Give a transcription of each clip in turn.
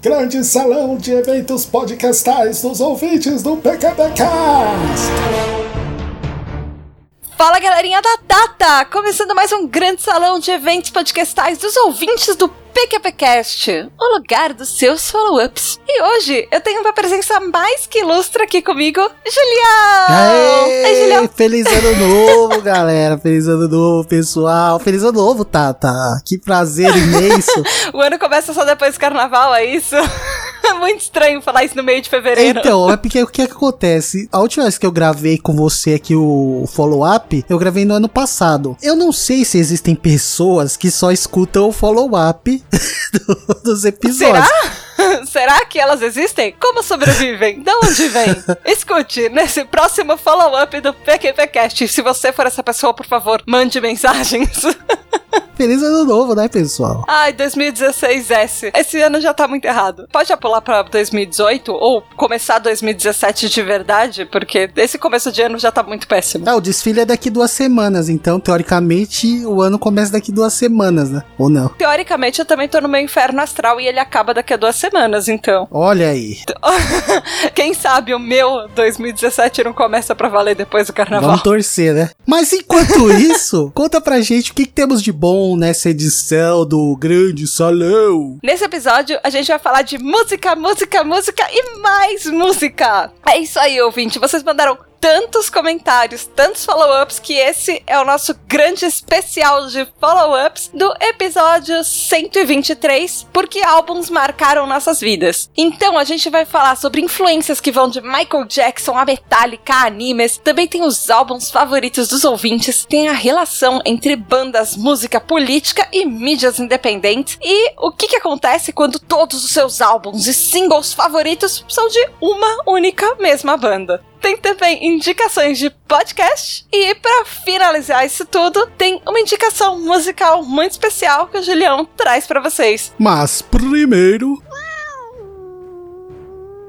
Grande salão de eventos podcastais dos ouvintes do PQPcast. Galerinha da Data! Começando mais um grande salão de eventos podcastais dos ouvintes do PQPcast, o lugar dos seus follow-ups. E hoje eu tenho uma presença mais que ilustre aqui comigo, Julião! Aê, Ei, Julião! Feliz ano novo, galera! Feliz ano novo, pessoal! Feliz ano novo, Tata! Que prazer imenso! o ano começa só depois do carnaval, é isso? É muito estranho falar isso no meio de fevereiro. Então, é porque o que, é que acontece? A última vez que eu gravei com você aqui o follow-up, eu gravei no ano passado. Eu não sei se existem pessoas que só escutam o follow-up do, dos episódios. Será? Será que elas existem? Como sobrevivem? De onde vem? Escute nesse próximo follow-up do PQPcast. Se você for essa pessoa, por favor, mande mensagens. Feliz ano novo, né, pessoal? Ai, 2016S. Esse ano já tá muito errado. Pode pular pra 2018 ou começar 2017 de verdade, porque esse começo de ano já tá muito péssimo. É, o desfile é daqui duas semanas, então, teoricamente, o ano começa daqui duas semanas, né? Ou não? Teoricamente, eu também tô no meu inferno astral e ele acaba daqui a duas semanas, então. Olha aí. Quem sabe o meu 2017 não começa pra valer depois do carnaval. Vamos torcer, né? Mas enquanto isso, conta pra gente o que, que temos de bom nessa edição do Grande Salão. Nesse episódio, a gente vai falar de música, música, música e mais música. É isso aí, ouvinte. Vocês mandaram tantos comentários, tantos follow-ups, que esse é o nosso grande especial de follow-ups do episódio 123, porque álbuns marcaram nossas vidas. Então a gente vai falar sobre influências que vão de Michael Jackson a Metallica, a animes, também tem os álbuns favoritos dos ouvintes, tem a relação entre bandas, música, política e mídias independentes, e o que, que acontece quando todos os seus álbuns e singles favoritos são de uma única mesma banda. Tem também indicações de podcast. E para finalizar isso tudo, tem uma indicação musical muito especial que o Julião traz para vocês. Mas primeiro.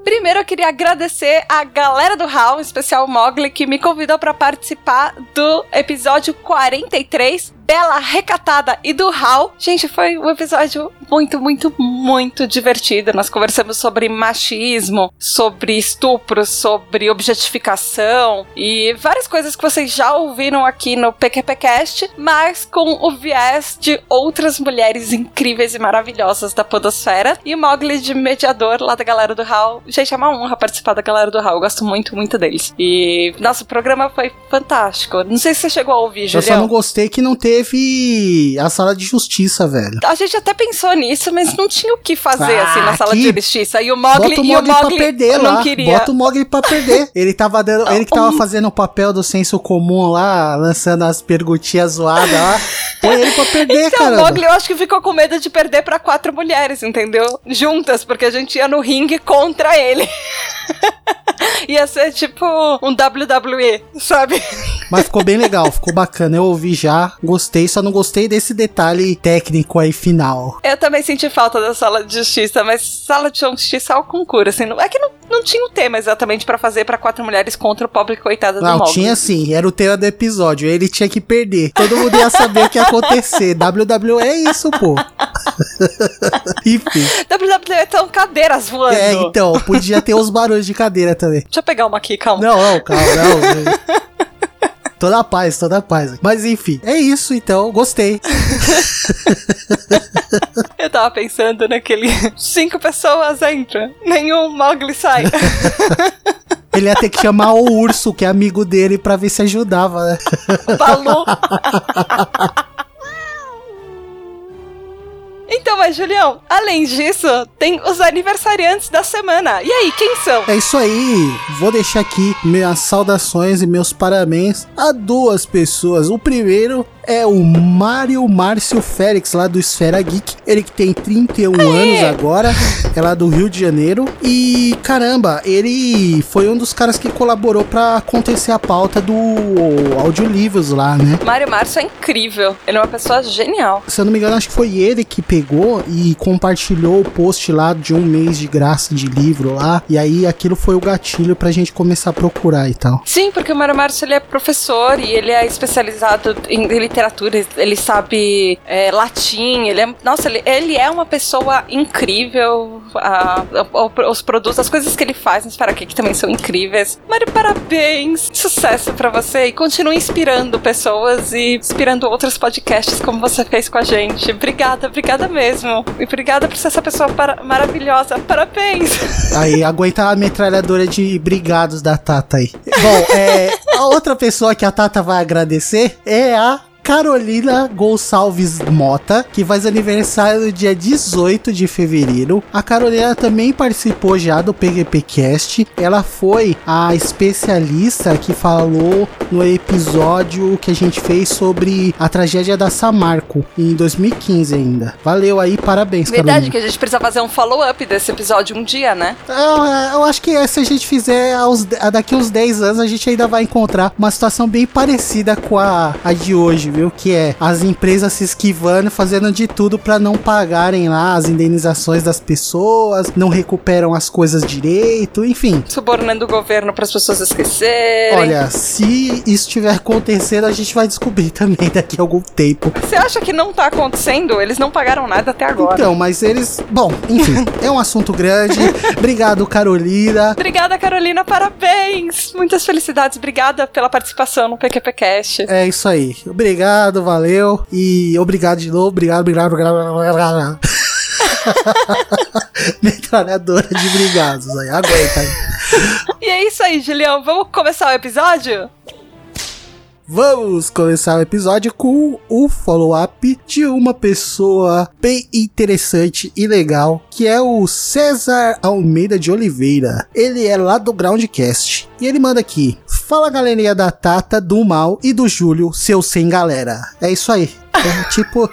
Primeiro eu queria agradecer a galera do HAL, em especial o Mogli, que me convidou para participar do episódio 43 bela, recatada e do Hal. Gente, foi um episódio muito, muito, muito divertido. Nós conversamos sobre machismo, sobre estupro, sobre objetificação e várias coisas que vocês já ouviram aqui no PQPcast, mas com o viés de outras mulheres incríveis e maravilhosas da podosfera. E o Mogli de mediador lá da galera do Hal. Gente, é uma honra participar da galera do Hal. Eu gosto muito, muito deles. E nosso programa foi fantástico. Não sei se você chegou a ouvir, Julião. Eu só não gostei que não teve teve a sala de justiça, velho. A gente até pensou nisso, mas não tinha o que fazer ah, assim na sala aqui, de justiça. E o Mogli, bota o Mogli, e o Mogli pra perder não lá. queria. Bota o Mogli pra perder. Ele tava dando, ele que tava fazendo o papel do senso comum lá, lançando as perguntinhas zoadas lá. Põe ele pra perder, então, cara. O Mogli eu acho que ficou com medo de perder para quatro mulheres, entendeu? Juntas, porque a gente ia no ringue contra ele. Ia ser tipo um WWE, sabe? Mas ficou bem legal, ficou bacana. Eu ouvi já, gostei, só não gostei desse detalhe técnico aí final. Eu também senti falta da sala de justiça, mas sala de justiça é o concurso, assim. Não, é que não, não tinha um tema exatamente para fazer para quatro mulheres contra o pobre coitado do Não, Mogli. tinha sim, era o tema do episódio. Ele tinha que perder. Todo mundo ia saber o que ia acontecer. WWE é isso, pô. Enfim. WWE são cadeiras voando. É, então, podia ter os barulhos de cadeira também. Deixa eu pegar uma aqui, calma. Não, não, calma, não. toda a paz, toda a paz. Mas enfim, é isso então, gostei. Eu tava pensando naquele. Cinco pessoas entram, nenhum Mogli sai. Ele ia ter que chamar o urso, que é amigo dele, pra ver se ajudava, né? Falou. Então, mas Julião, além disso, tem os aniversariantes da semana. E aí, quem são? É isso aí. Vou deixar aqui minhas saudações e meus parabéns a duas pessoas. O primeiro é o Mário Márcio Félix, lá do Esfera Geek. Ele que tem 31 Aê. anos agora, é lá do Rio de Janeiro. E caramba, ele foi um dos caras que colaborou para acontecer a pauta do audiolivros lá, né? Mário Márcio é incrível, ele é uma pessoa genial. Se eu não me engano, acho que foi ele que pegou e compartilhou o post lá de um mês de graça de livro lá. E aí aquilo foi o gatilho pra gente começar a procurar e tal. Sim, porque o Mário Márcio ele é professor e ele é especializado em. Ele literatura, ele sabe é, latim, ele é. Nossa, ele, ele é uma pessoa incrível. A, a, os produtos, as coisas que ele faz no Espera que também são incríveis. Mário, parabéns! Sucesso para você e continue inspirando pessoas e inspirando outros podcasts como você fez com a gente. Obrigada, obrigada mesmo. E obrigada por ser essa pessoa para, maravilhosa. Parabéns! Aí, aguenta a metralhadora de brigados da Tata aí. Bom, é, a outra pessoa que a Tata vai agradecer é a Carolina Gonçalves Mota, que faz aniversário no dia 18 de fevereiro. A Carolina também participou já do PGPcast. Ela foi a especialista que falou no episódio que a gente fez sobre a tragédia da Samarco em 2015 ainda. Valeu aí, parabéns, Verdade Carolina. que a gente precisa fazer um follow-up desse episódio um dia, né? Eu, eu acho que se a gente fizer aos, daqui uns 10 anos, a gente ainda vai encontrar uma situação bem parecida com a, a de hoje, viu? Que é as empresas se esquivando, fazendo de tudo para não pagarem lá as indenizações das pessoas, não recuperam as coisas direito, enfim. Subornando o governo para as pessoas esquecerem. Olha, se isso estiver acontecendo, a gente vai descobrir também daqui a algum tempo. Você acha que não tá acontecendo? Eles não pagaram nada até agora. Então, mas eles. Bom, enfim, é um assunto grande. Obrigado, Carolina. Obrigada, Carolina, parabéns! Muitas felicidades, obrigada pela participação no PQPcast. É isso aí. Obrigado, valeu. E obrigado de novo. Obrigado, obrigado, obrigado. obrigado. Metralhadora de brigados aí. Aguenta aí. E é isso aí, Julião. Vamos começar o episódio? Vamos começar o episódio com o follow-up de uma pessoa bem interessante e legal, que é o César Almeida de Oliveira. Ele é lá do Groundcast. E ele manda aqui: Fala galerinha da Tata, do Mal e do Júlio, seu sem galera. É isso aí. É, tipo,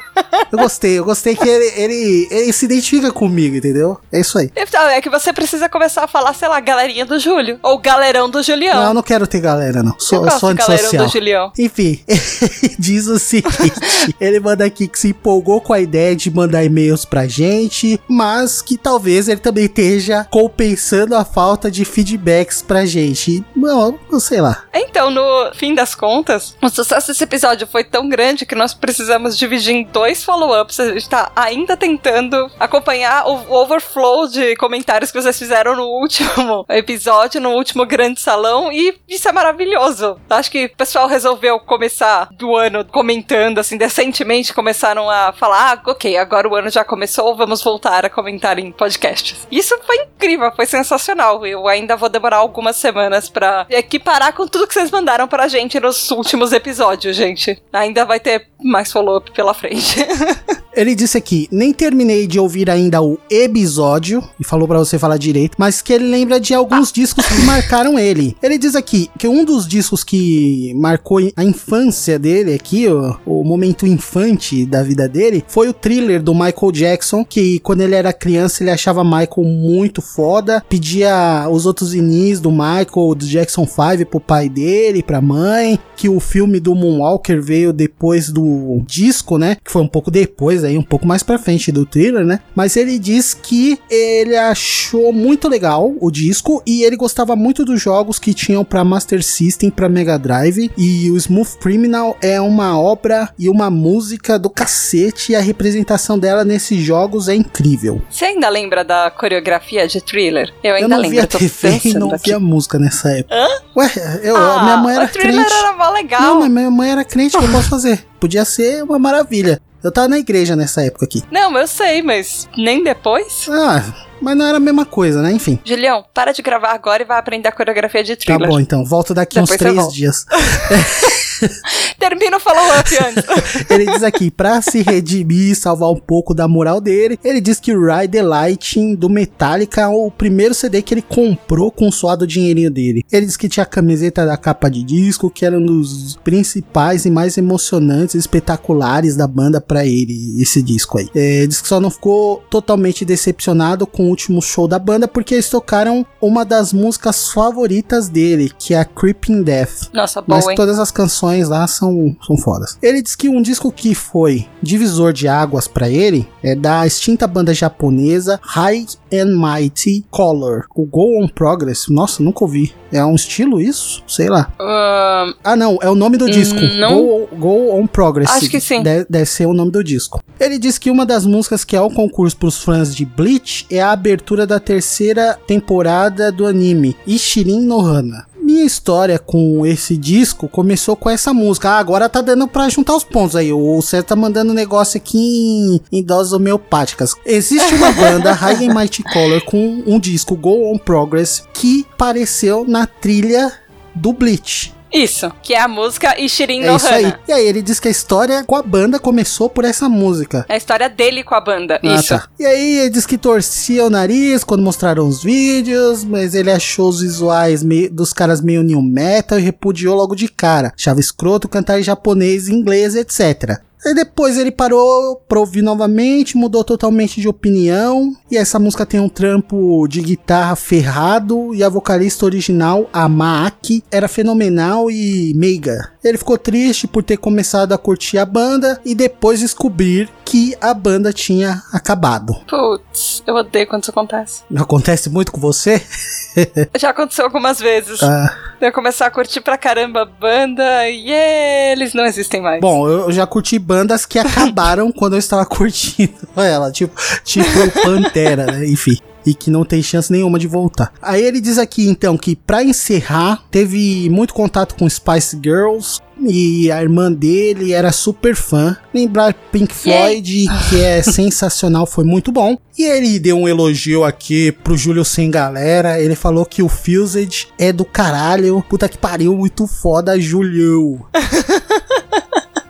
eu gostei, eu gostei que ele, ele, ele se identifica comigo, entendeu? É isso aí. Então, é que você precisa começar a falar, sei lá, galerinha do Júlio. Ou galerão do Julião. Não, eu não quero ter galera, não. Sou, eu gosto sou antissocial. do Julião. Enfim, ele diz o seguinte: ele manda aqui que se empolgou com a ideia de mandar e-mails pra gente, mas que talvez ele também esteja compensando a falta de feedbacks pra gente. Não, não sei lá. Então, no fim das contas, o sucesso desse episódio foi tão grande que nós precisamos dividir em dois follow-ups. A gente tá ainda tentando acompanhar o overflow de comentários que vocês fizeram no último episódio, no último grande salão, e isso é maravilhoso. Acho que o pessoal resolveu começar do ano comentando, assim, decentemente começaram a falar: ah, ok, agora o ano já começou, vamos voltar a comentar em podcasts. Isso foi incrível, foi sensacional. Eu ainda vou demorar algumas semanas pra equiparar com tudo que vocês mandaram pra gente nos últimos episódios, gente. Ainda vai ter mais follow-up pela frente. Ele disse aqui, nem terminei de ouvir ainda o episódio, e falou pra você falar direito, mas que ele lembra de alguns discos que marcaram ele. Ele diz aqui que um dos discos que marcou a infância dele aqui, o, o momento infante da vida dele, foi o thriller do Michael Jackson, que quando ele era criança ele achava Michael muito foda, pedia os outros inis do Michael, do Jackson 5 pro pai dele, pra mãe, que o filme do Moonwalker veio depois do disco, né? Que foi um pouco depois aí, um pouco mais pra frente do thriller, né? Mas ele diz que ele achou muito legal o disco e ele gostava muito dos jogos que tinham pra Master System, pra Mega Drive. E o Smooth Criminal é uma obra e uma música do cacete e a representação dela nesses jogos é incrível. Você ainda lembra da coreografia de thriller? Eu ainda eu não lembro. via tô TV e não aqui. via música nessa época. Hã? Ué, eu, Ah, minha mãe era o thriller crente. era mó legal. Não, mas minha mãe era crente, o que eu posso fazer? Podia ser uma maravilha. Eu tava na igreja nessa época aqui. Não, eu sei, mas nem depois. Ah, mas não era a mesma coisa, né? Enfim. Julião, para de gravar agora e vai aprender a coreografia de Tá thriller. bom, então. Volto daqui Depois uns três dias. Termina o follow-up antes. Ele diz aqui, pra se redimir e salvar um pouco da moral dele, ele diz que Ride the Lightning do Metallica é o primeiro CD que ele comprou com o suado dinheirinho dele. Ele diz que tinha a camiseta da capa de disco, que era um dos principais e mais emocionantes e espetaculares da banda pra ele, esse disco aí. É, diz que só não ficou totalmente decepcionado com no último show da banda porque eles tocaram uma das músicas favoritas dele, que é a Creeping Death. Nossa, Mas boa, hein? todas as canções lá são, são fodas. Ele diz que um disco que foi divisor de águas pra ele é da extinta banda japonesa High and Mighty Color, o Go On Progress. Nossa, nunca ouvi. É um estilo isso? Sei lá. Ahn, Ah, não, é o nome do disco. não. Go, Go On Progress. Acho que sim. Deve, deve ser o nome do disco. Ele diz que uma das músicas que é o concurso pros fãs de Bleach é a abertura da terceira temporada do anime, Ishirin no Hana. Minha história com esse disco começou com essa música. Ah, agora tá dando pra juntar os pontos aí. O César tá mandando negócio aqui em, em doses homeopáticas. Existe uma banda, High and Mighty Color, com um disco Go On Progress que apareceu na trilha do Bleach. Isso, que é a música Ishirin É no isso aí. E aí ele diz que a história com a banda começou por essa música. É a história dele com a banda. Ah, isso. tá. E aí ele diz que torcia o nariz quando mostraram os vídeos, mas ele achou os visuais meio- dos caras meio new metal e repudiou logo de cara. Achava escroto cantar em japonês, inglês, etc. Aí depois ele parou pra ouvir novamente, mudou totalmente de opinião. E essa música tem um trampo de guitarra ferrado. E a vocalista original, a Maaki, era fenomenal e meiga. Ele ficou triste por ter começado a curtir a banda e depois descobrir que a banda tinha acabado. Putz, eu odeio quando isso acontece. Acontece muito com você? Já aconteceu algumas vezes. Ah, Eu começar a curtir pra caramba a banda e eles não existem mais. bom, eu já curti bandas que acabaram quando eu estava curtindo ela, tipo, tipo Pantera, né? Enfim. E que não tem chance nenhuma de voltar. Aí ele diz aqui, então, que pra encerrar, teve muito contato com Spice Girls. E a irmã dele era super fã. Lembrar Pink Floyd, que é sensacional, foi muito bom. E ele deu um elogio aqui pro Júlio Sem Galera. Ele falou que o Fused é do caralho. Puta que pariu, muito foda, Julio.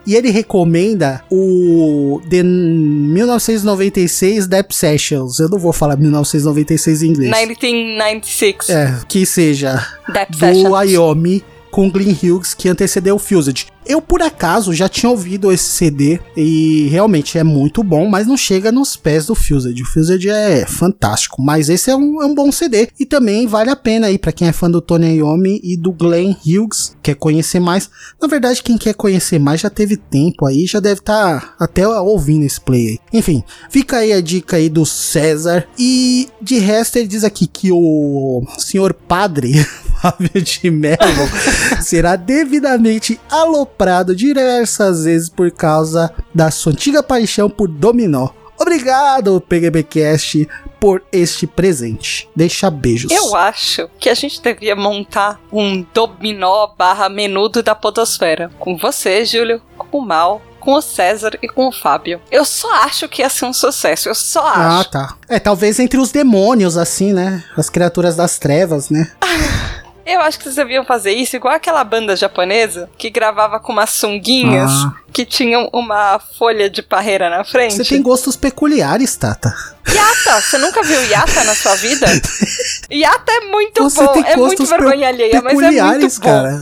E ele recomenda o The 1996 Dep Sessions. Eu não vou falar 1996 em inglês. 1996. É, que seja Dep do Sessions. Wyoming com Glenn Hughes que antecedeu o Fused. Eu, por acaso, já tinha ouvido esse CD e realmente é muito bom, mas não chega nos pés do Fused. O Fused é fantástico, mas esse é um, é um bom CD e também vale a pena aí para quem é fã do Tony Iommi e do Glenn Hughes, quer conhecer mais. Na verdade, quem quer conhecer mais já teve tempo aí, já deve estar até ouvindo esse play aí. Enfim, fica aí a dica aí do César e de resto ele diz aqui que o senhor padre Fábio de Mello será devidamente aloprado diversas vezes por causa da sua antiga paixão por dominó. Obrigado, PGBcast, por este presente. Deixa beijos. Eu acho que a gente devia montar um dominó barra menudo da podosfera. Com você, Júlio, com o Mal, com o César e com o Fábio. Eu só acho que ia ser um sucesso. Eu só Ah, acho. tá. É, talvez entre os demônios, assim, né? As criaturas das trevas, né? Eu acho que vocês deviam fazer isso igual aquela banda japonesa que gravava com umas sunguinhas Ah. que tinham uma folha de parreira na frente. Você tem gostos peculiares, Tata. Yata, você nunca viu Yata na sua vida? Yata é muito Você bom, tem é muito vergonha alheia, mas é peculiares, muito bom. cara.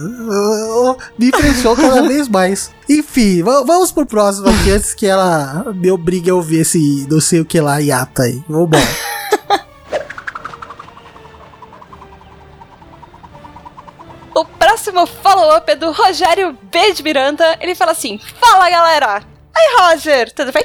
Me impressionou cada vez mais. Enfim, va- vamos pro próximo aqui antes que ela me obrigue a ouvir esse não sei o que lá, Yata aí. Vambora. Follow-up é do Rogério B. de Miranda. Ele fala assim: Fala galera! Aí, Roger, tudo bem?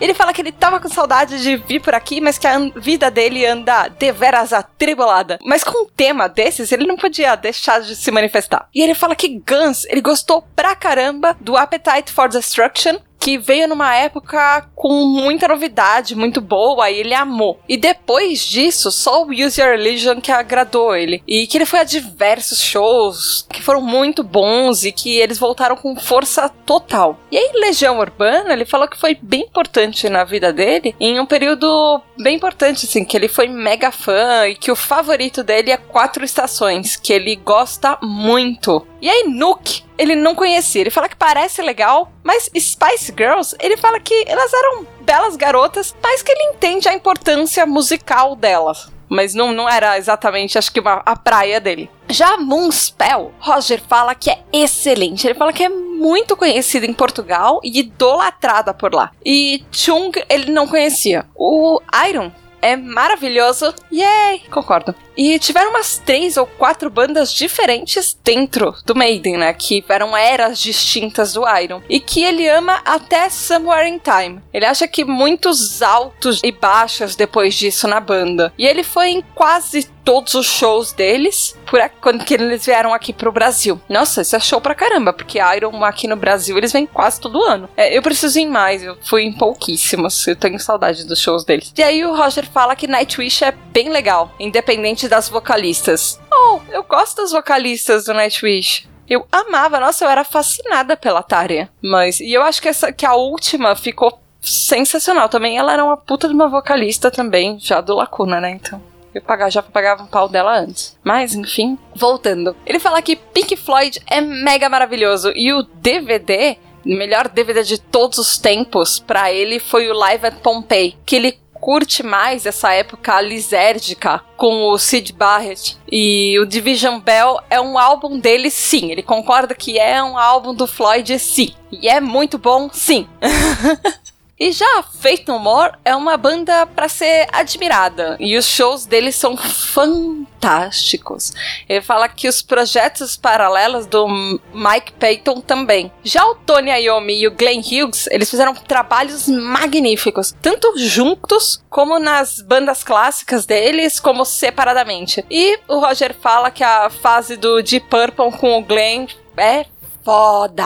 Ele fala que ele tava com saudade de vir por aqui, mas que a vida dele anda deveras atribulada. Mas com um tema desses, ele não podia deixar de se manifestar. E ele fala que Guns, ele gostou pra caramba do Appetite for Destruction, que veio numa época com muita novidade, muito boa, e ele amou. E depois disso, só o Use Your Religion que agradou ele. E que ele foi a diversos shows que foram muito bons e que eles voltaram com força total. E aí, Legião Urbana, ele falou que foi bem importante na vida dele, em um período bem importante, assim, que ele foi mega fã e que o favorito dele é Quatro Estações, que ele gosta muito. E aí, Nuke, ele não conhecia. Ele fala que parece legal, mas Spice Girls, ele fala que elas eram belas garotas, mas que ele entende a importância musical delas. Mas não, não era exatamente, acho que, uma, a praia dele. Já Moonspell, Roger fala que é excelente. Ele fala que é muito conhecida em Portugal e idolatrada por lá. E Chung, ele não conhecia. O Iron, é maravilhoso. Yay! Concordo. E tiveram umas três ou quatro bandas diferentes dentro do Maiden, né? Que eram eras distintas do Iron. E que ele ama até Somewhere in Time. Ele acha que muitos altos e baixos depois disso na banda. E ele foi em quase todos os shows deles por a, quando que eles vieram aqui pro Brasil. Nossa, isso é show pra caramba, porque Iron aqui no Brasil eles vêm quase todo ano. É, eu preciso ir em mais, eu fui em pouquíssimos, eu tenho saudade dos shows deles. E aí o Roger fala que Nightwish é bem legal, independente das vocalistas. Oh, eu gosto das vocalistas do Nightwish. Eu amava, nossa, eu era fascinada pela Tária. Mas, e eu acho que, essa, que a última ficou sensacional também. Ela era uma puta de uma vocalista também, já do Lacuna, né? Então. Eu pagava, já pagava um pau dela antes. Mas, enfim, voltando. Ele fala que Pink Floyd é mega maravilhoso e o DVD melhor DVD de todos os tempos para ele foi o Live at Pompeii, que ele curte mais essa época lisérgica com o Sid Barrett e o Division Bell é um álbum dele sim, ele concorda que é um álbum do Floyd sim, e é muito bom sim. E já Faith No More é uma banda para ser admirada e os shows deles são fantásticos. Ele fala que os projetos paralelos do Mike Payton também. Já o Tony Iommi e o Glenn Hughes, eles fizeram trabalhos magníficos, tanto juntos como nas bandas clássicas deles, como separadamente. E o Roger fala que a fase do Deep Purple com o Glenn é foda.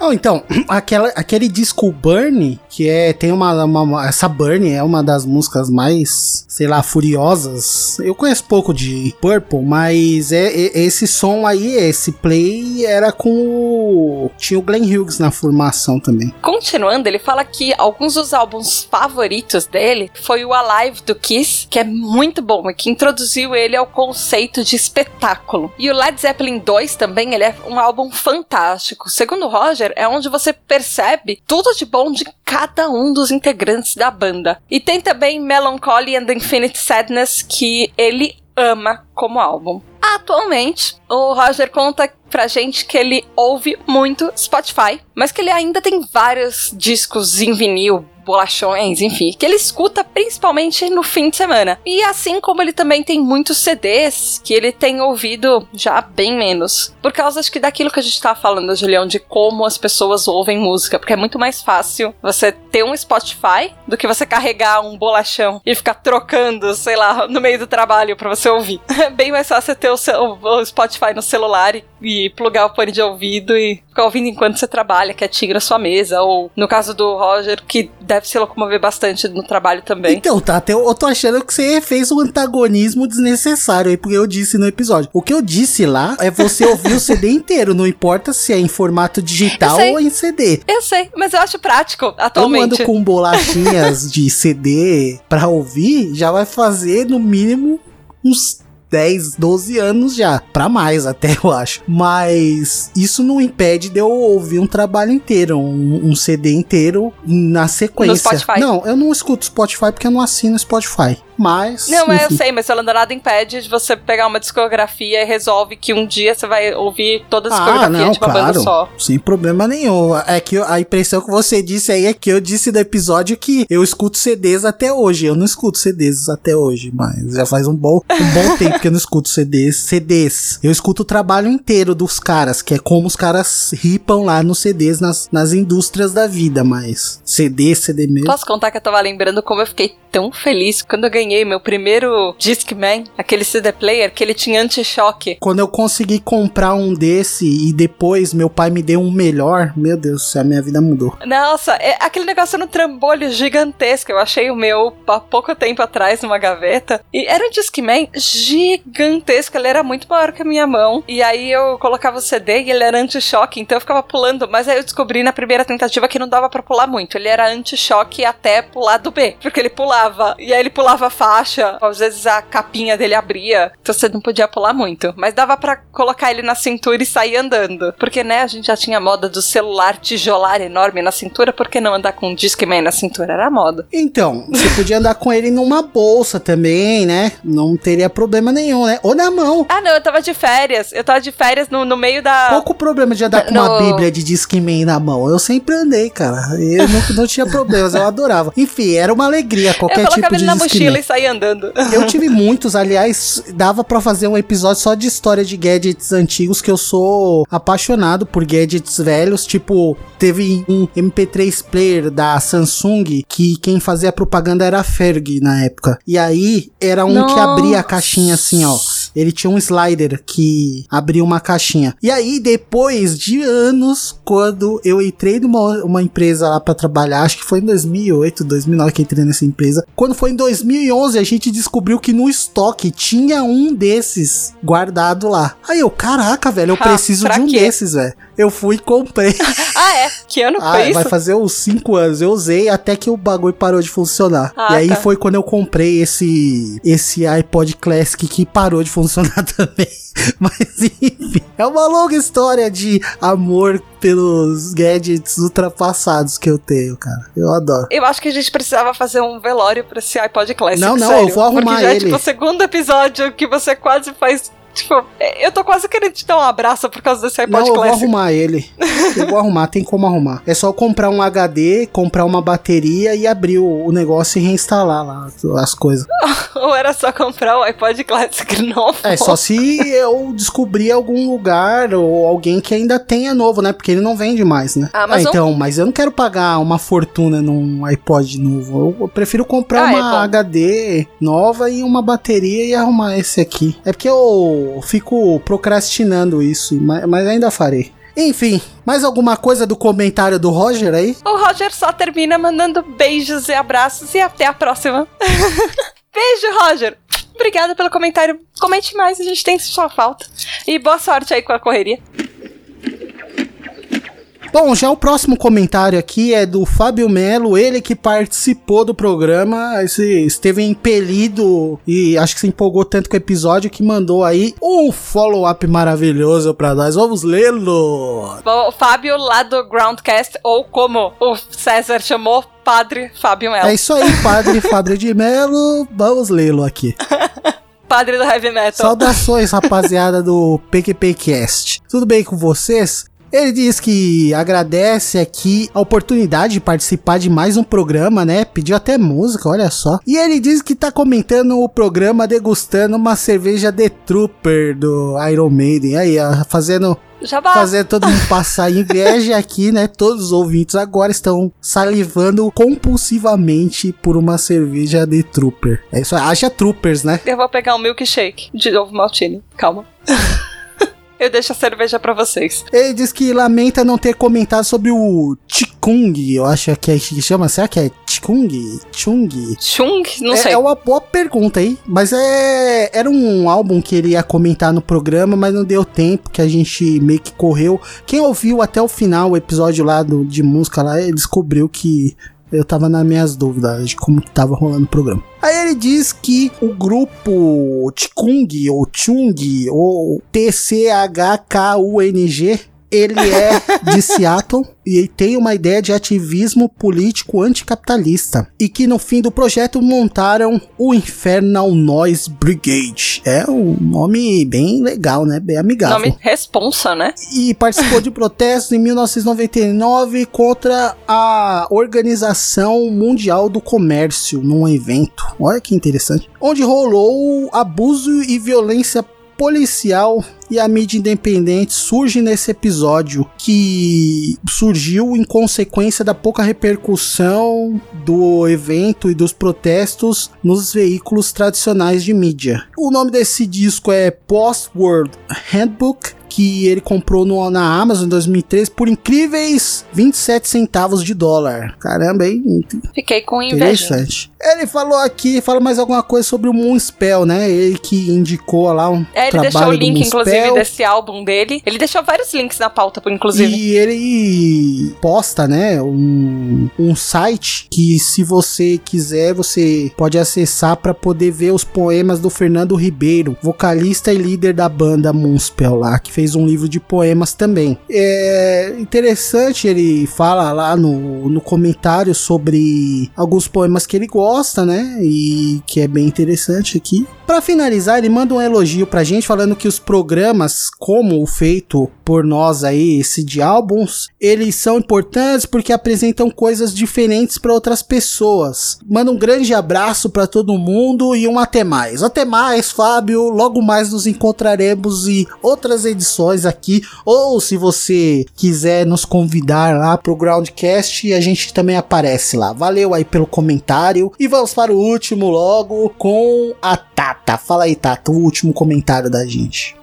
Oh, então, aquela, aquele disco Burn, que é, tem uma, uma, Essa Burn é uma das músicas mais, sei lá, furiosas. Eu conheço pouco de Purple, mas é, é esse som aí, esse play, era com o. Tinha o Glenn Hughes na formação também. Continuando, ele fala que alguns dos álbuns favoritos dele foi o Alive do Kiss, que é muito bom e que introduziu ele ao conceito de espetáculo. E o Led Zeppelin 2 também, ele é um álbum fantástico fantástico. Segundo Roger, é onde você percebe tudo de bom de cada um dos integrantes da banda. E tem também Melancholy and Infinite Sadness, que ele ama como álbum. Atualmente, o Roger conta pra gente que ele ouve muito Spotify, mas que ele ainda tem vários discos em vinil, bolachões, enfim, que ele escuta principalmente no fim de semana. E assim como ele também tem muitos CDs que ele tem ouvido já bem menos. Por causa acho que daquilo que a gente tava falando, Julião, de como as pessoas ouvem música, porque é muito mais fácil você ter um Spotify do que você carregar um bolachão e ficar trocando, sei lá, no meio do trabalho para você ouvir. É bem mais fácil ter o, seu, o Spotify no celular e, e plugar o fone de ouvido e ficar ouvindo enquanto você trabalha, quietinho na sua mesa, ou no caso do Roger, que deve se locomover bastante no trabalho também. Então, tá, até eu tô achando que você fez um antagonismo desnecessário aí, porque eu disse no episódio. O que eu disse lá é você ouvir o CD inteiro, não importa se é em formato digital ou em CD. Eu sei, mas eu acho prático atualmente. Eu ando com bolachinhas de CD pra ouvir, já vai fazer no mínimo uns 10, 12 anos já. Pra mais até, eu acho. Mas isso não impede de eu ouvir um trabalho inteiro, um, um CD inteiro na sequência. Não, eu não escuto Spotify porque eu não assino Spotify. Mas. Não, mas eu sei, mas falando nada impede de você pegar uma discografia e resolve que um dia você vai ouvir toda a discografia ah, não, de uma claro, banda só. Sem problema nenhum. É que a impressão que você disse aí é que eu disse do episódio que eu escuto CDs até hoje. Eu não escuto CDs até hoje, mas já faz um bom, um bom tempo que eu não escuto CDs. CDs. Eu escuto o trabalho inteiro dos caras, que é como os caras ripam lá nos CDs nas, nas indústrias da vida, mas CD, CD mesmo. Posso contar que eu tava lembrando como eu fiquei tão feliz quando eu ganhei meu primeiro Discman, aquele CD player que ele tinha anti-choque. Quando eu consegui comprar um desse e depois meu pai me deu um melhor, meu Deus, a minha vida mudou. Nossa, é, aquele negócio no trambolho gigantesco. Eu achei o meu há pouco tempo atrás numa gaveta. E era um Discman gigantesco, ele era muito maior que a minha mão. E aí eu colocava o CD e ele era anti-choque, então eu ficava pulando. Mas aí eu descobri na primeira tentativa que não dava para pular muito. Ele era anti-choque até pular do B, porque ele pulava. E aí ele pulava faixa. Às vezes a capinha dele abria. Então você não podia pular muito. Mas dava para colocar ele na cintura e sair andando. Porque, né, a gente já tinha moda do celular tijolar enorme na cintura. Por que não andar com um Discman na cintura? Era moda. Então, você podia andar com ele numa bolsa também, né? Não teria problema nenhum, né? Ou na mão. Ah, não, eu tava de férias. Eu tava de férias no, no meio da. Pouco problema de andar com no... uma bíblia de Discman na mão. Eu sempre andei, cara. Eu não, não tinha problemas, eu adorava. Enfim, era uma alegria qualquer eu tipo de ele na mochila e sair andando. Eu tive muitos, aliás, dava pra fazer um episódio só de história de gadgets antigos, que eu sou apaixonado por gadgets velhos. Tipo, teve um MP3 player da Samsung que quem fazia propaganda era a Ferg na época. E aí era um que abria a caixinha assim, ó. Ele tinha um slider que abria uma caixinha. E aí, depois de anos, quando eu entrei numa uma empresa lá pra trabalhar, acho que foi em 2008, 2009 que eu entrei nessa empresa. Quando foi em 2011, a gente descobriu que no estoque tinha um desses guardado lá. Aí eu, caraca, velho, eu Ah, preciso de um quê? desses, velho. Eu fui e comprei. ah, é? Que ano Ah, foi isso? vai fazer uns 5 anos. Eu usei até que o bagulho parou de funcionar. Ah, e aí tá. foi quando eu comprei esse esse iPod Classic que parou de funcionar também. Mas enfim, é uma longa história de amor pelos gadgets ultrapassados que eu tenho, cara. Eu adoro. Eu acho que a gente precisava fazer um velório pra esse iPod Classic. Não, não, sério, eu vou arrumar Porque já é ele. tipo o segundo episódio que você quase faz. Tipo, eu tô quase querendo te dar um abraço por causa desse iPod Não, eu vou Classic. arrumar ele. Eu vou arrumar, tem como arrumar. É só comprar um HD, comprar uma bateria e abrir o, o negócio e reinstalar lá as coisas. Ou era só comprar o iPod Classic novo? É, só se eu descobrir algum lugar ou alguém que ainda tenha novo, né? Porque ele não vende mais, né? Ah, mas ah, então, mas eu não quero pagar uma fortuna num iPod novo. Eu, prefiro comprar Ah, é uma bom. HD nova e uma bateria e arrumar esse aqui. É porque eu fico procrastinando isso, mas, ainda farei. Enfim, mais alguma coisa do comentário do Roger aí? O Roger só termina mandando beijos e abraços e até a próxima. Beijo, Roger. Obrigada pelo comentário. Comente mais, a gente tem sua falta. E boa sorte aí com a correria. Bom, já o próximo comentário aqui é do Fábio Melo, ele que participou do programa, esse esteve impelido e acho que se empolgou tanto com o episódio que mandou aí um follow-up maravilhoso pra nós. Vamos lê-lo! O Fábio lá do Groundcast, ou como o César chamou, Padre Fábio Melo. É isso aí, padre Fábio de Melo, vamos lê-lo aqui. Padre do Heavy Metal. Saudações, rapaziada do PQPcast. Tudo bem com vocês? Ele diz que agradece aqui a oportunidade de participar de mais um programa, né? Pediu até música, olha só. E ele diz que tá comentando o programa degustando uma cerveja The Trooper do Iron Maiden. Aí, ó, fazendo Jabá. fazer todo mundo passar inveja aqui, né? Todos os ouvintes agora estão salivando compulsivamente por uma cerveja The Trooper. É isso aí, haja Troopers, né? Eu vou pegar um milkshake de ovo maltine. Calma. Eu deixo a cerveja pra vocês. Ele diz que lamenta não ter comentado sobre o Chikung, eu acho que é que chama, será que é Chikung? Chung? Chung? Não é, sei. é uma boa pergunta aí, mas é era um álbum que ele ia comentar no programa, mas não deu tempo, que a gente meio que correu. Quem ouviu até o final o episódio lá do, de música lá, ele descobriu que eu tava nas minhas dúvidas de como que tava rolando o programa. Aí ele diz que o grupo Chikung, ou Chung, ou TCHKUNG, ele é de Seattle e tem uma ideia de ativismo político anticapitalista. E que no fim do projeto montaram o Infernal Noise Brigade. É um nome bem legal, né? Bem amigável Nome responsa, né? e participou de protestos em 1999 contra a Organização Mundial do Comércio num evento. Olha que interessante. Onde rolou abuso e violência policial e a mídia independente surge nesse episódio que surgiu em consequência da pouca repercussão do evento e dos protestos nos veículos tradicionais de mídia. O nome desse disco é Post-World Handbook que ele comprou no, na Amazon em 2013 por incríveis 27 centavos de dólar. Caramba, hein? Fiquei com inveja. Interessante. Ele falou aqui, fala mais alguma coisa sobre o Moonspell, né? Ele que indicou lá um É, ele trabalho deixou o link, inclusive, desse álbum dele. Ele deixou vários links na pauta, inclusive. E ele posta, né, um, um site que se você quiser, você pode acessar para poder ver os poemas do Fernando Ribeiro, vocalista e líder da banda Moonspell lá, que fez fez um livro de poemas também. É interessante, ele fala lá no, no comentário sobre alguns poemas que ele gosta, né? E que é bem interessante aqui. Para finalizar, ele manda um elogio pra gente falando que os programas, como o feito por nós aí, esse de álbuns, eles são importantes porque apresentam coisas diferentes para outras pessoas. Manda um grande abraço para todo mundo e um até mais. Até mais, Fábio. Logo mais nos encontraremos em outras edições aqui. Ou se você quiser nos convidar lá pro Groundcast, a gente também aparece lá. Valeu aí pelo comentário. E vamos para o último logo com a Tata. Fala aí, Tata, o último comentário da gente.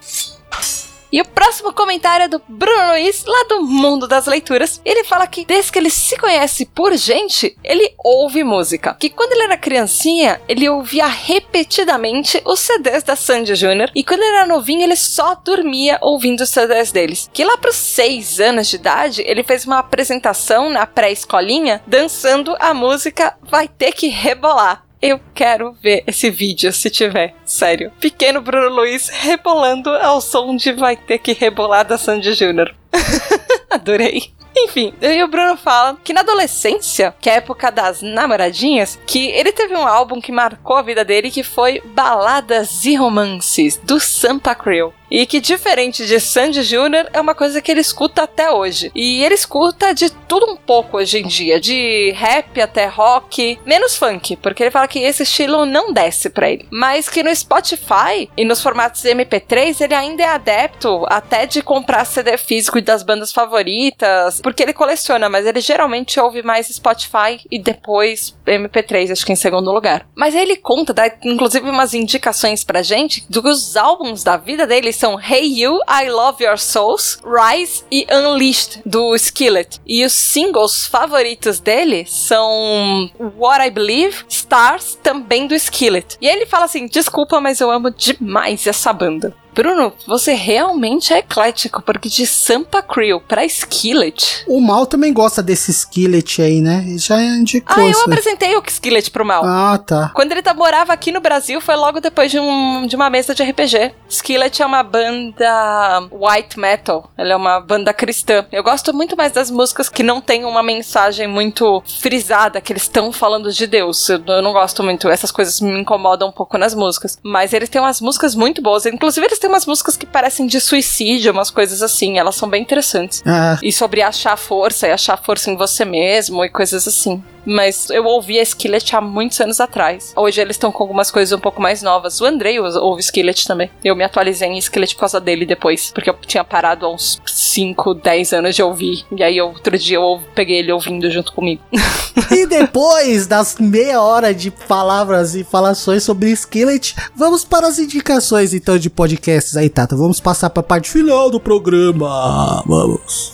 E o próximo comentário é do Bruno Luiz, lá do Mundo das Leituras. Ele fala que desde que ele se conhece por gente, ele ouve música. Que quando ele era criancinha, ele ouvia repetidamente os CDs da Sandy Jr. E quando ele era novinho, ele só dormia ouvindo os CDs deles. Que lá pros seis anos de idade, ele fez uma apresentação na pré-escolinha dançando a música Vai Ter Que Rebolar. Eu quero ver esse vídeo, se tiver. Sério. Pequeno Bruno Luiz rebolando ao som de Vai Ter Que Rebolar da Sandy Júnior. Adorei. Enfim, e o Bruno fala que na adolescência, que é a época das namoradinhas, que ele teve um álbum que marcou a vida dele que foi Baladas e Romances, do Sampa Crew. E que, diferente de Sandy Jr., é uma coisa que ele escuta até hoje. E ele escuta de tudo um pouco hoje em dia, de rap até rock, menos funk, porque ele fala que esse estilo não desce pra ele. Mas que no Spotify e nos formatos MP3 ele ainda é adepto até de comprar CD físico das bandas favoritas, porque ele coleciona, mas ele geralmente ouve mais Spotify e depois MP3, acho que em segundo lugar. Mas aí ele conta, dá inclusive umas indicações pra gente do que os álbuns da vida dele são Hey You, I Love Your Souls, Rise e Unleashed, do Skillet. E os singles favoritos dele são What I Believe, Stars, também do Skillet. E ele fala assim: desculpa, mas eu amo demais essa banda. Bruno, você realmente é eclético, porque de Sampa Crew pra Skillet. O Mal também gosta desse Skillet aí, né? Já indicou. Ah, eu isso apresentei o Skillet pro Mal. Ah, tá. Quando ele tá, morava aqui no Brasil, foi logo depois de, um, de uma mesa de RPG. Skillet é uma banda white metal. Ela é uma banda cristã. Eu gosto muito mais das músicas que não tem uma mensagem muito frisada, que eles estão falando de Deus. Eu, eu não gosto muito, essas coisas me incomodam um pouco nas músicas. Mas eles têm umas músicas muito boas. Inclusive, eles têm umas músicas que parecem de suicídio, umas coisas assim. Elas são bem interessantes. Ah, E sobre achar força e achar força em você mesmo e coisas assim. Mas eu ouvi a Skillet há muitos anos atrás. Hoje eles estão com algumas coisas um pouco mais novas. O Andrei ouve Skillet também. Eu me atualizei em Skillet por causa dele depois. Porque eu tinha parado há uns 5, 10 anos de ouvir. E aí outro dia eu peguei ele ouvindo junto comigo. E depois das meia hora de palavras e falações sobre Skillet, vamos para as indicações então de podcasts aí, Tata. Vamos passar para a parte final do programa. Vamos.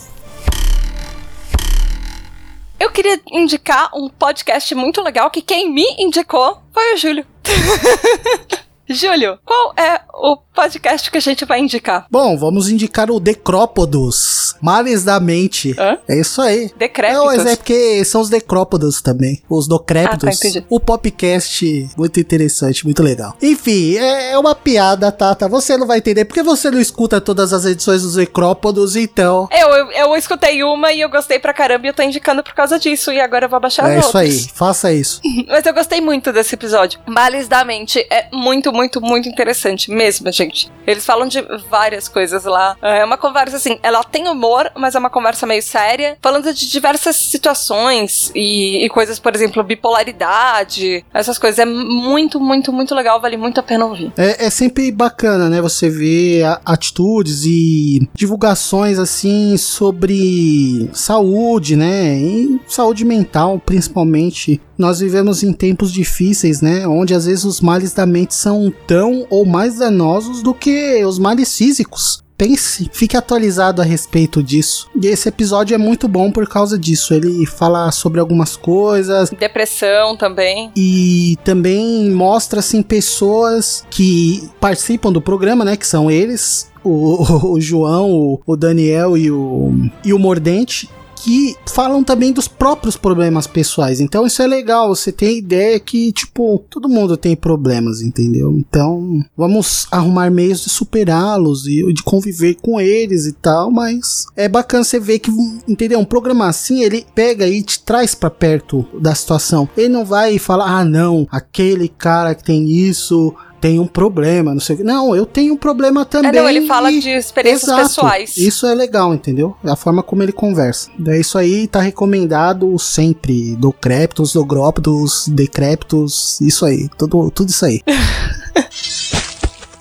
Eu queria indicar um podcast muito legal que quem me indicou foi o Júlio. Júlio, qual é o podcast que a gente vai indicar? Bom, vamos indicar o Decrópodos, Males da Mente. Hã? É isso aí. Decrépitos. Não, mas é porque são os decrópodos também. Os docrépitos. Ah, tá, entendi. o popcast, muito interessante, muito legal. Enfim, é, é uma piada, Tata. Você não vai entender porque você não escuta todas as edições dos decrópodos, então. Eu, eu, eu escutei uma e eu gostei pra caramba e eu tô indicando por causa disso. E agora eu vou baixar é as isso aí, outras. faça isso. Mas eu gostei muito desse episódio. Males da Mente é muito, muito, muito interessante mesmo, gente. Eles falam de várias coisas lá. É uma conversa assim, ela tem humor, mas é uma conversa meio séria, falando de diversas situações e, e coisas, por exemplo, bipolaridade, essas coisas. É muito, muito, muito legal, vale muito a pena ouvir. É, é sempre bacana, né? Você ver atitudes e divulgações assim sobre saúde, né? E saúde mental, principalmente. Nós vivemos em tempos difíceis, né? Onde às vezes os males da mente são tão ou mais danosos do que os males físicos. Pense, fique atualizado a respeito disso. E esse episódio é muito bom por causa disso. Ele fala sobre algumas coisas, Depressão também. e também mostra assim pessoas que participam do programa, né, que são eles, o, o João, o, o Daniel e o, e o Mordente. Que falam também dos próprios problemas pessoais. Então isso é legal, você tem ideia que, tipo, todo mundo tem problemas, entendeu? Então vamos arrumar meios de superá-los e de conviver com eles e tal, mas é bacana você ver que, entendeu? Um programa assim, ele pega e te traz para perto da situação. Ele não vai falar, ah, não, aquele cara que tem isso tem um problema, não sei o que. Não, eu tenho um problema também. É, não, ele fala de experiências Exato. pessoais. Isso é legal, entendeu? É a forma como ele conversa. É isso aí, tá recomendado sempre. Do Creptos, do Grop, dos Decreptos, isso aí. Tudo, tudo isso aí.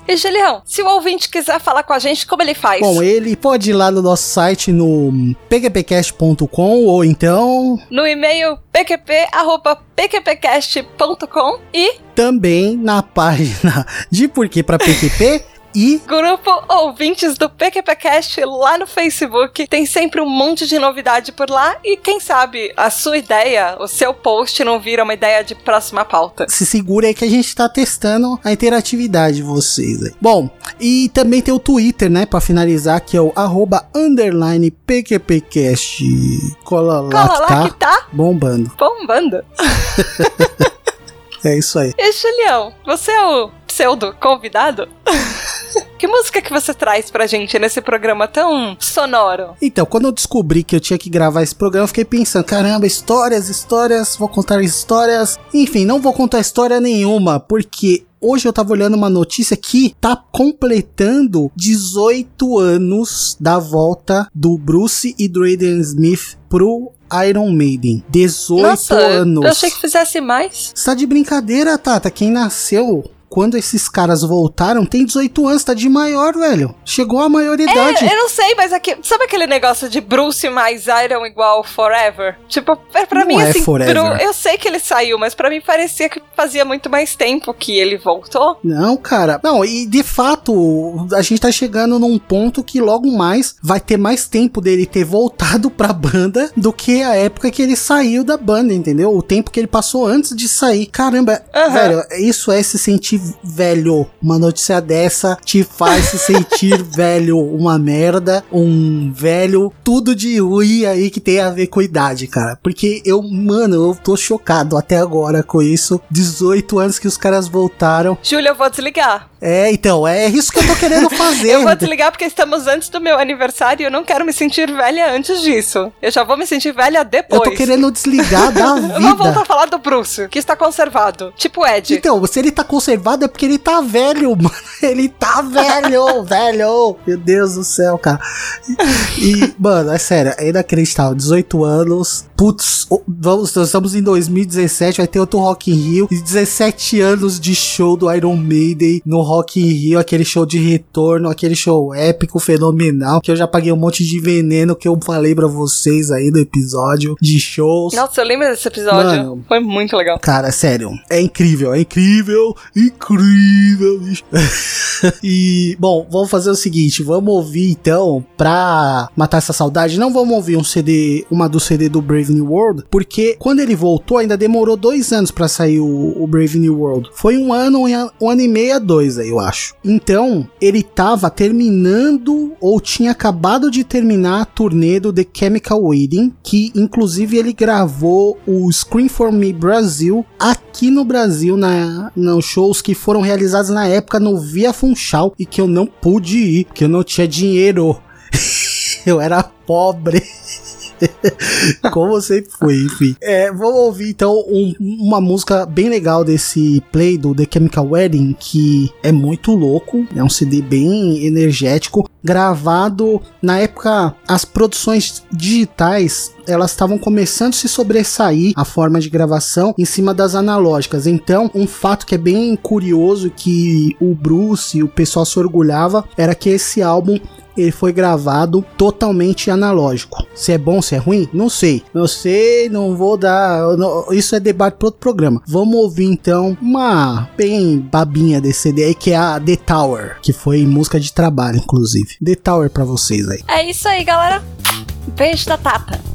E Julião, se o ouvinte quiser falar com a gente, como ele faz? Bom, ele pode ir lá no nosso site no pqpcast.com ou então no e-mail pqp@pqpcast.com e também na página de Porquê para PQP e grupo ouvintes do PQPcast lá no Facebook. Tem sempre um monte de novidade por lá e quem sabe a sua ideia, o seu post não vira uma ideia de próxima pauta. Se segura aí que a gente tá testando a interatividade de vocês aí. Bom, e também tem o Twitter, né, para finalizar, que é o arroba underline PQPcast. Cola lá, Cola lá tá, que tá bombando. Bombando. é isso aí. E Julião, você é o pseudo convidado? Que música que você traz pra gente nesse programa tão sonoro? Então, quando eu descobri que eu tinha que gravar esse programa, eu fiquei pensando, caramba, histórias, histórias, vou contar histórias. Enfim, não vou contar história nenhuma, porque hoje eu tava olhando uma notícia que tá completando 18 anos da volta do Bruce e do Aiden Smith pro Iron Maiden. 18 Nossa, anos. Eu achei que fizesse mais. Você tá de brincadeira, Tata? Quem nasceu quando esses caras voltaram, tem 18 anos, tá de maior, velho. Chegou a maioridade. É, eu não sei, mas aqui, sabe aquele negócio de Bruce mais Iron igual Forever? Tipo, é, pra não mim, é assim, Bru, eu sei que ele saiu, mas para mim parecia que fazia muito mais tempo que ele voltou. Não, cara. Não, e de fato, a gente tá chegando num ponto que logo mais vai ter mais tempo dele ter voltado pra banda do que a época que ele saiu da banda, entendeu? O tempo que ele passou antes de sair. Caramba, uhum. velho, isso é se sentir velho. Uma notícia dessa te faz se sentir velho, uma merda, um velho, tudo de ruim aí que tem a ver com idade, cara. Porque eu, mano, eu tô chocado até agora com isso. 18 anos que os caras voltaram. Júlia, eu vou desligar. É, então, é isso que eu tô querendo fazer. eu vou desligar porque estamos antes do meu aniversário e eu não quero me sentir velha antes disso. Eu já vou me sentir velha depois. Eu tô querendo desligar da vida. Vamos voltar a falar do Bruce, que está conservado. Tipo Ed. Então, se ele tá conservado é porque ele tá velho, mano. Ele tá velho, velho. Meu Deus do céu, cara. E, mano, é sério, é inacreditável. 18 anos. Putz, vamos, nós estamos em 2017, vai ter outro Rock in Rio. E 17 anos de show do Iron Maiden no Rock Rock in Rio, aquele show de retorno, aquele show épico, fenomenal, que eu já paguei um monte de veneno que eu falei para vocês aí no episódio de shows. Nossa, eu lembro desse episódio. Mano, Foi muito legal. Cara, sério, é incrível, é incrível, incrível. e, bom, vamos fazer o seguinte, vamos ouvir então, pra matar essa saudade, não vamos ouvir um CD, uma do CD do Brave New World, porque quando ele voltou ainda demorou dois anos para sair o, o, Brave New World. Foi um ano, um ano e meio dois aí, eu acho. Então, ele tava terminando ou tinha acabado de terminar a turnê do The Chemical Wedding, que inclusive ele gravou o Scream for Me Brasil aqui no Brasil, na, nos shows que foram realizados na época no Via Funchal e que eu não pude ir, porque eu não tinha dinheiro. eu era pobre. Como sempre foi, enfim. É, vamos ouvir então um, uma música bem legal desse play do The Chemical Wedding, que é muito louco, é um CD bem energético, gravado na época as produções digitais elas estavam começando a se sobressair a forma de gravação em cima das analógicas. Então, um fato que é bem curioso que o Bruce e o pessoal se orgulhava era que esse álbum ele foi gravado totalmente analógico. Se é bom, se é ruim, não sei. Não sei, não vou dar. Não, isso é debate para outro programa. Vamos ouvir então uma bem babinha desse CD aí, que é a The Tower, que foi música de trabalho, inclusive. The Tower para vocês aí. É isso aí, galera. Beijo da Tata.